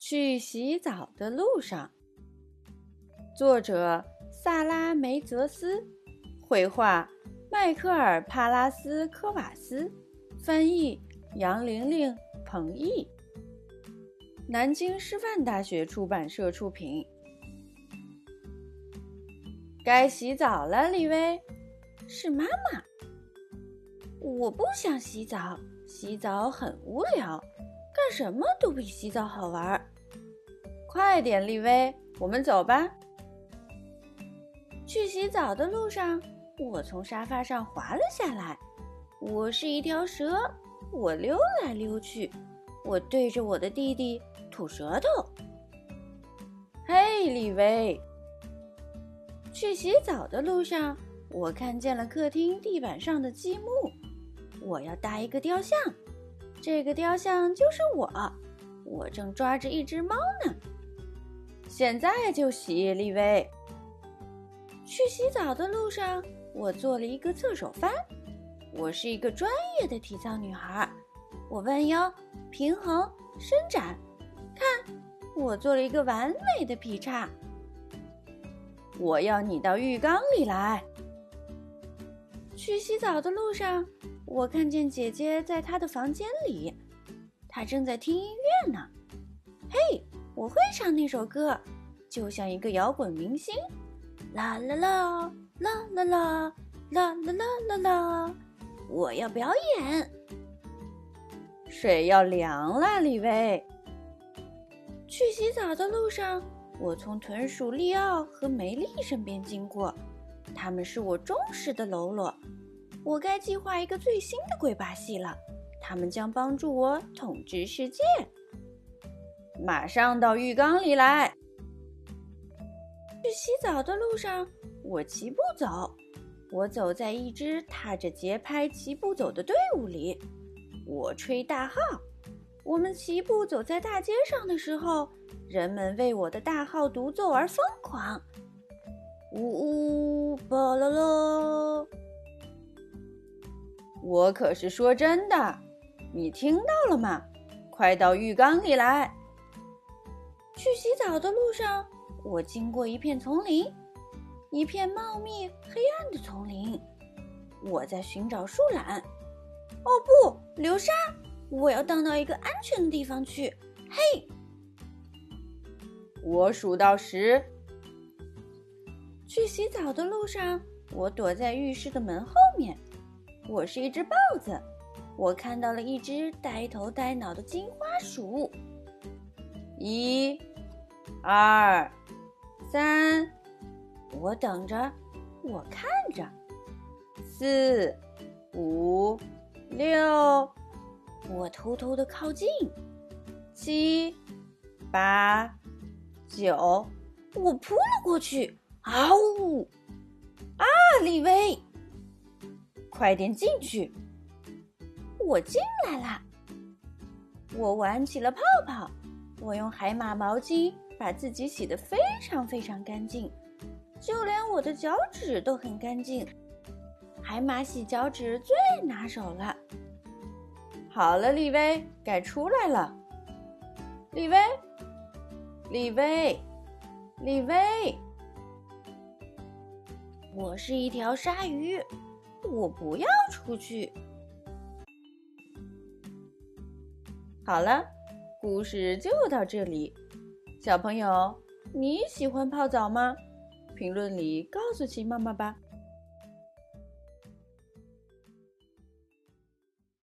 去洗澡的路上，作者萨拉梅泽斯，绘画迈克尔帕拉斯科瓦斯，翻译杨玲玲、彭毅，南京师范大学出版社出品。该洗澡了，李薇，是妈妈。我不想洗澡，洗澡很无聊，干什么都比洗澡好玩。快点，丽薇，我们走吧。去洗澡的路上，我从沙发上滑了下来。我是一条蛇，我溜来溜去，我对着我的弟弟吐舌头。嘿，李薇。去洗澡的路上，我看见了客厅地板上的积木。我要搭一个雕像，这个雕像就是我。我正抓着一只猫呢。现在就洗，丽薇。去洗澡的路上，我做了一个侧手翻。我是一个专业的体操女孩。我弯腰、平衡、伸展，看，我做了一个完美的劈叉。我要你到浴缸里来。去洗澡的路上。我看见姐姐在她的房间里，她正在听音乐呢。嘿，我会唱那首歌，就像一个摇滚明星。啦啦啦啦啦啦啦啦啦啦啦！我要表演。水要凉了，李薇。去洗澡的路上，我从豚鼠利奥和梅丽身边经过，他们是我忠实的喽啰。我该计划一个最新的鬼把戏了，他们将帮助我统治世界。马上到浴缸里来。去洗澡的路上，我齐步走。我走在一支踏着节拍齐步走的队伍里。我吹大号。我们齐步走在大街上的时候，人们为我的大号独奏而疯狂。呜呜，巴啦啦。我可是说真的，你听到了吗？快到浴缸里来。去洗澡的路上，我经过一片丛林，一片茂密黑暗的丛林。我在寻找树懒。哦不，流沙！我要荡到一个安全的地方去。嘿，我数到十。去洗澡的路上，我躲在浴室的门后面。我是一只豹子，我看到了一只呆头呆脑的金花鼠。一、二、三，我等着，我看着。四、五、六，我偷偷的靠近。七、八、九，我扑了过去。嗷呜！啊，李威！快点进去！我进来了。我玩起了泡泡。我用海马毛巾把自己洗得非常非常干净，就连我的脚趾都很干净。海马洗脚趾最拿手了。好了，李薇，该出来了。李薇，李薇，李薇，我是一条鲨鱼。我不要出去。好了，故事就到这里。小朋友，你喜欢泡澡吗？评论里告诉奇妈妈吧。